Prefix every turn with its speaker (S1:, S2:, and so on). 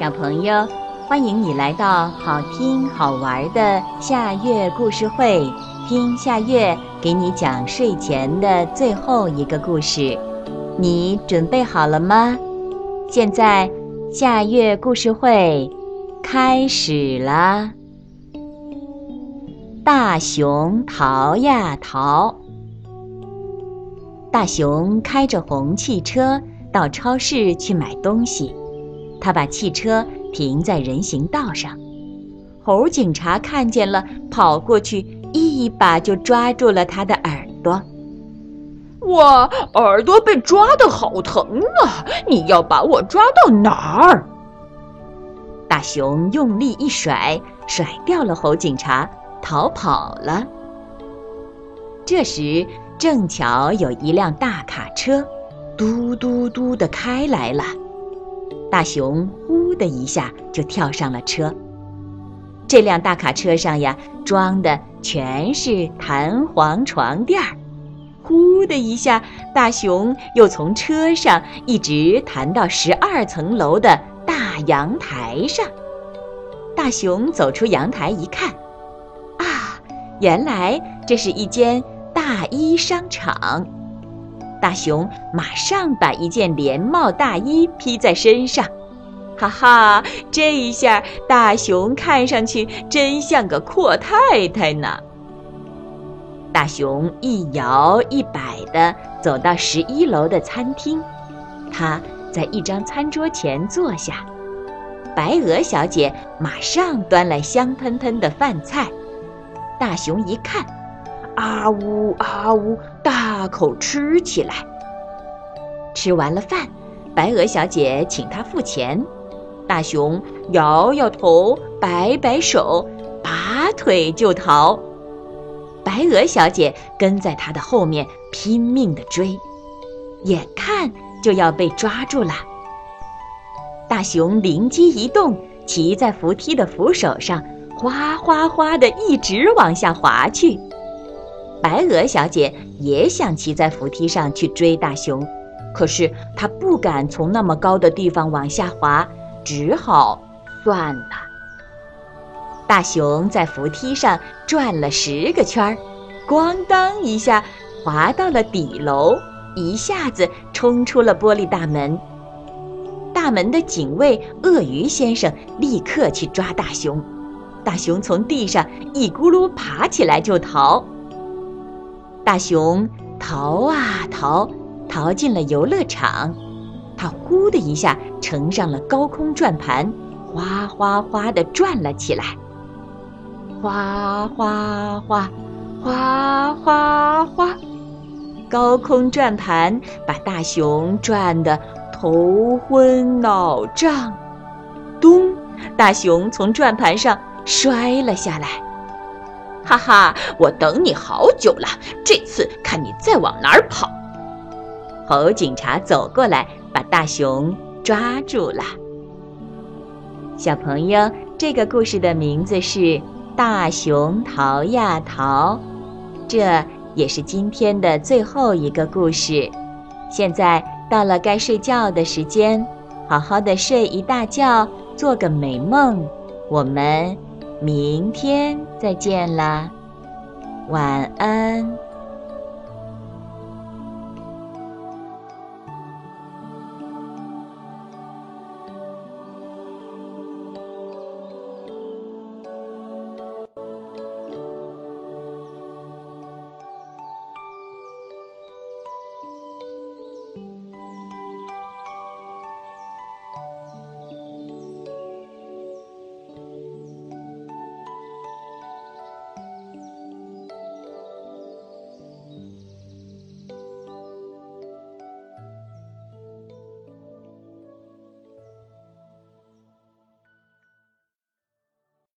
S1: 小朋友，欢迎你来到好听好玩的夏月故事会，听夏月给你讲睡前的最后一个故事。你准备好了吗？现在夏月故事会开始了。大熊逃呀逃，大熊开着红汽车到超市去买东西。他把汽车停在人行道上，猴警察看见了，跑过去，一把就抓住了他的耳朵。
S2: 我耳朵被抓的好疼啊！你要把我抓到哪儿？
S1: 大熊用力一甩，甩掉了猴警察，逃跑了。这时正巧有一辆大卡车，嘟嘟嘟的开来了。大熊呼的一下就跳上了车。这辆大卡车上呀，装的全是弹簧床垫儿。呼的一下，大熊又从车上一直弹到十二层楼的大阳台上。大熊走出阳台一看，啊，原来这是一间大衣商场。大熊马上把一件连帽大衣披在身上，哈哈，这一下大熊看上去真像个阔太太呢。大熊一摇一摆地走到十一楼的餐厅，他在一张餐桌前坐下，白鹅小姐马上端来香喷喷的饭菜，大熊一看。啊呜啊呜，大口吃起来。吃完了饭，白鹅小姐请他付钱。大熊摇摇头，摆摆手，拔腿就逃。白鹅小姐跟在他的后面拼命地追，眼看就要被抓住了。大熊灵机一动，骑在扶梯的扶手上，哗哗哗地一直往下滑去。白鹅小姐也想骑在扶梯上去追大熊，可是她不敢从那么高的地方往下滑，只好算了。大熊在扶梯上转了十个圈儿，咣当一下滑到了底楼，一下子冲出了玻璃大门。大门的警卫鳄鱼先生立刻去抓大熊，大熊从地上一咕噜爬起来就逃。大熊逃啊逃，逃进了游乐场。他呼的一下乘上了高空转盘，哗哗哗地转了起来。哗哗哗，哗哗哗，高空转盘把大熊转得头昏脑胀。咚！大熊从转盘上摔了下来。
S2: 哈哈，我等你好久了，这次看你再往哪儿跑！
S1: 猴警察走过来，把大熊抓住了。小朋友，这个故事的名字是《大熊逃呀逃》，这也是今天的最后一个故事。现在到了该睡觉的时间，好好的睡一大觉，做个美梦。我们。明天再见啦，晚安。